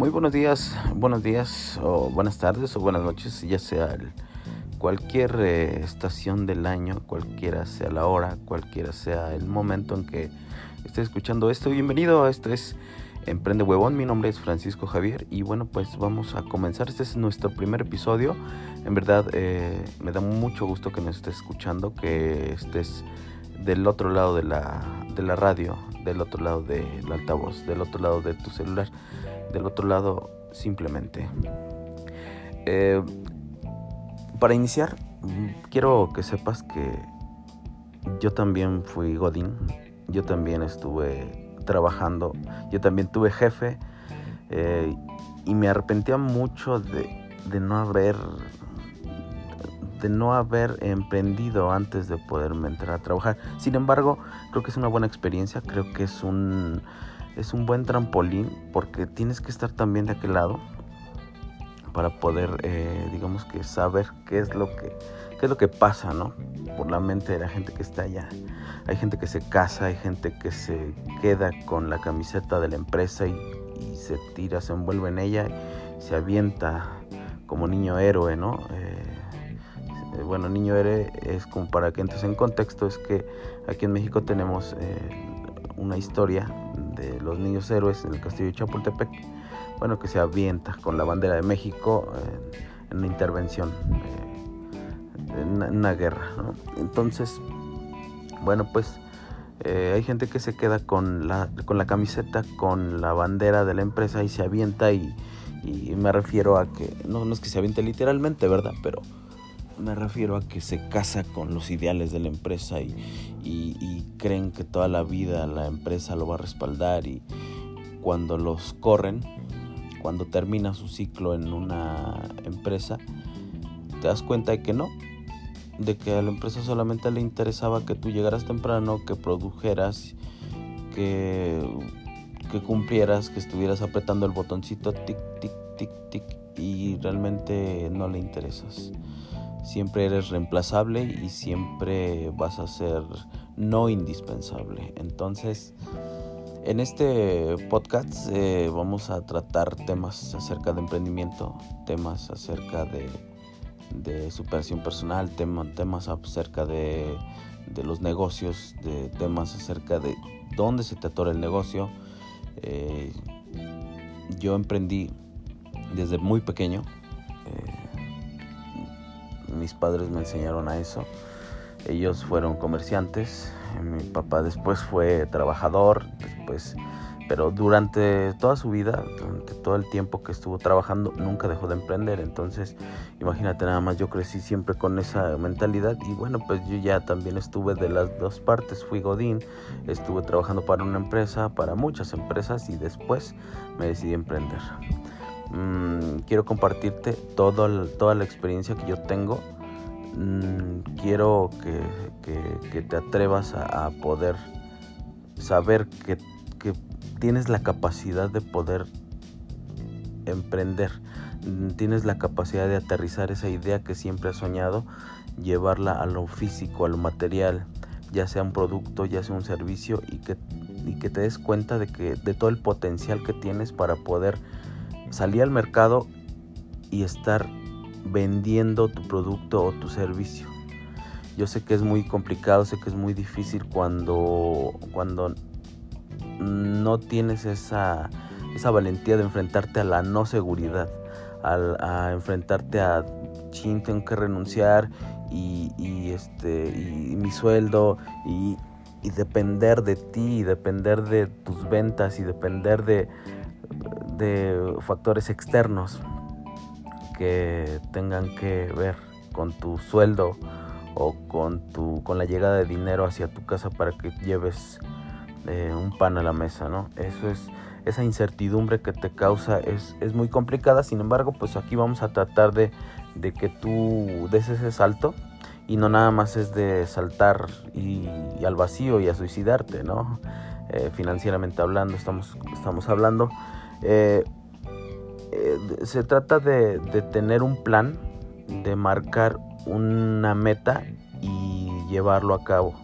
Muy buenos días, buenos días o buenas tardes o buenas noches, ya sea cualquier eh, estación del año, cualquiera sea la hora, cualquiera sea el momento en que esté escuchando esto. Bienvenido esto es Emprende Huevón, mi nombre es Francisco Javier y bueno pues vamos a comenzar, este es nuestro primer episodio, en verdad eh, me da mucho gusto que me estés escuchando, que estés del otro lado de la, de la radio, del otro lado del altavoz, del otro lado de tu celular, del otro lado simplemente. Eh, para iniciar, quiero que sepas que yo también fui Godín, yo también estuve trabajando, yo también tuve jefe eh, y me arrepentía mucho de, de no haber de no haber emprendido antes de poderme entrar a trabajar. Sin embargo, creo que es una buena experiencia, creo que es un, es un buen trampolín porque tienes que estar también de aquel lado para poder, eh, digamos que saber qué es lo que qué es lo que pasa, ¿no? Por la mente de la gente que está allá. Hay gente que se casa, hay gente que se queda con la camiseta de la empresa y, se tira, se envuelve en ella, y se avienta como niño héroe, ¿no? Eh, bueno, niño héroe es como para que entres en contexto, es que aquí en México tenemos eh, una historia de los niños héroes en el castillo de Chapultepec, bueno, que se avienta con la bandera de México en una intervención, eh, en una guerra, Entonces, bueno, pues hay gente que se queda con la, con la camiseta, con la bandera de la empresa y se avienta y, y me refiero a que, no, no es que se aviente literalmente, ¿verdad? Pero me refiero a que se casa con los ideales de la empresa y, creen que toda la vida la empresa lo va a respaldar y cuando los corren, cuando termina su ciclo en una empresa, te das cuenta de que no, de que a la empresa solamente le interesaba que tú llegaras temprano, que produjeras, que cumplieras, que estuvieras apretando el botoncito tic, tic, tic, tic y realmente no le interesas siempre eres reemplazable y siempre vas a ser no indispensable. Entonces, en este podcast eh, vamos a tratar temas acerca de emprendimiento, temas acerca de, superación personal, temas acerca de, los negocios, de temas acerca de dónde se te atora el negocio. Eh, yo emprendí desde muy pequeño. Mis padres me enseñaron a eso. Ellos fueron comerciantes, mi papá después fue trabajador, después, pero durante toda su vida, durante todo el tiempo que estuvo trabajando, nunca dejó de emprender. Entonces, imagínate nada más, yo crecí siempre con esa mentalidad y bueno, pues yo ya también estuve de las dos partes, fui Godín, estuve trabajando para una empresa, para muchas empresas y después me decidí emprender. Mm, quiero compartirte todo, toda la experiencia que yo tengo. Mm, quiero que, te atrevas a, poder saber que, tienes la capacidad de poder emprender. Mm, tienes la capacidad de aterrizar esa idea que siempre has soñado, llevarla a lo físico, a lo material, ya sea un producto, ya sea un servicio, y que, y que te des cuenta de, que, de todo el potencial que tienes para poder salir al mercado y estar vendiendo tu producto o tu servicio. Yo sé que es muy complicado, sé que es muy difícil cuando, cuando no tienes esa, esa valentía de enfrentarte a la no seguridad, a, enfrentarte a, chin, tengo que renunciar y, y este, y mi sueldo y, y depender de ti, y depender de tus ventas y depender de, de factores externos que tengan que ver con tu sueldo o con tu con la llegada de dinero hacia tu casa para que lleves eh, un pan a la mesa, ¿no? Eso es esa incertidumbre que te causa es, es, muy complicada, sin embargo, pues aquí vamos a tratar de, de, que tú des ese salto y no nada más es de saltar y, al vacío y a suicidarte, ¿no? Eh, financieramente hablando, estamos, estamos hablando eh, eh, se trata de, tener un plan, de marcar una meta y llevarlo a cabo.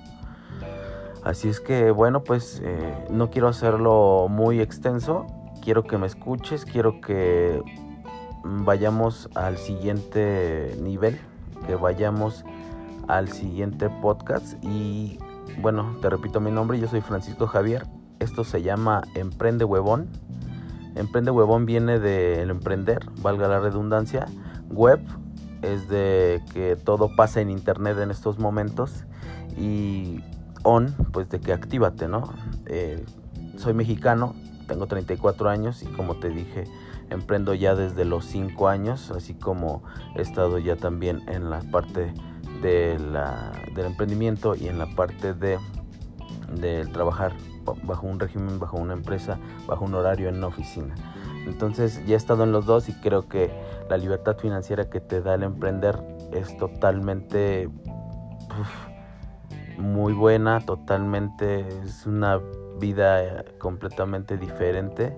Así es que bueno, pues eh, no quiero hacerlo muy extenso, quiero que me escuches, quiero que vayamos al siguiente nivel, que vayamos al siguiente podcast y bueno, te repito mi nombre, yo soy Francisco Javier, esto se llama Emprende Huevón. Emprende Huevón viene del emprender, valga la redundancia, web es de que todo pasa en internet en estos momentos. Y on, pues de que actívate, ¿no? Eh, soy mexicano, tengo 34 años y como te dije, emprendo ya desde los 5 años, así como he estado ya también en la parte de del emprendimiento y en la parte de, de trabajar bajo un régimen, bajo una empresa, bajo un horario en una oficina. Entonces ya he estado en los dos y creo que la libertad financiera que te da el emprender es totalmente muy buena, totalmente es una vida completamente diferente.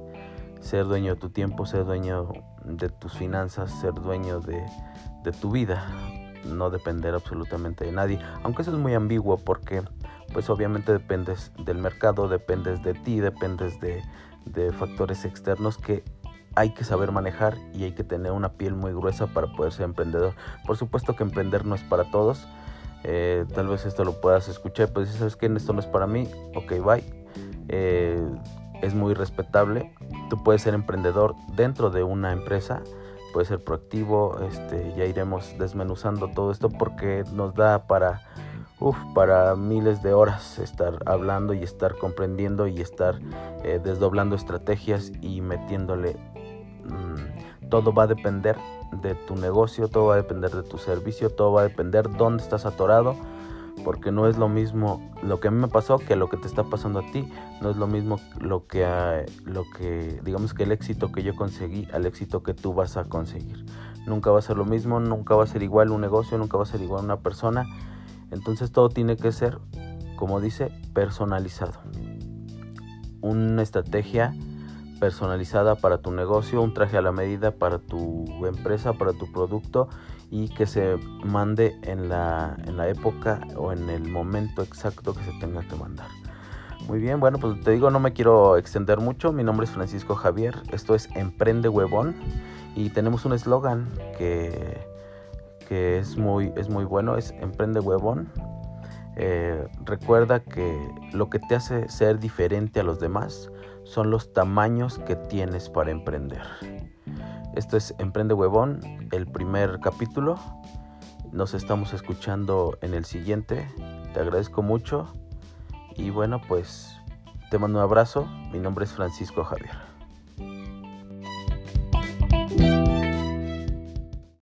Ser dueño de tu tiempo, ser dueño de tus finanzas, ser dueño de tu vida, no depender absolutamente de nadie. Aunque eso es muy ambiguo porque pues obviamente dependes del mercado, dependes de ti, dependes de, de factores externos que hay que saber manejar y hay que tener una piel muy gruesa para poder ser emprendedor. Por supuesto que emprender no es para todos. Eh, tal vez esto lo puedas escuchar, pues sabes que esto no es para mí, ok, bye. Eh, es muy respetable. Tú puedes ser emprendedor dentro de una empresa, puedes ser proactivo. Este, ya iremos desmenuzando todo esto porque nos da para, para miles de horas estar hablando y estar comprendiendo y estar eh, desdoblando estrategias y metiéndole Mm, todo va a depender de tu negocio, todo va a depender de tu servicio, todo va a depender dónde estás atorado, porque no es lo mismo lo que a mí me pasó que lo que te está pasando a ti, no es lo mismo lo que, lo que digamos que el éxito que yo conseguí al éxito que tú vas a conseguir. Nunca va a ser lo mismo, nunca va a ser igual un negocio, nunca va a ser igual una persona. Entonces todo tiene que ser, como dice, personalizado. Una estrategia personalizada para tu negocio, un traje a la medida para tu empresa, para tu producto y que se mande en la, en la época o en el momento exacto que se tenga que mandar. Muy bien, bueno, pues te digo, no me quiero extender mucho. Mi nombre es Francisco Javier, esto es Emprende Huevón y tenemos un eslogan que, que es, muy, es muy bueno, es Emprende Huevón. Eh, recuerda que lo que te hace ser diferente a los demás son los tamaños que tienes para emprender. Esto es Emprende Huevón, el primer capítulo. Nos estamos escuchando en el siguiente. Te agradezco mucho. Y bueno, pues te mando un abrazo. Mi nombre es Francisco Javier.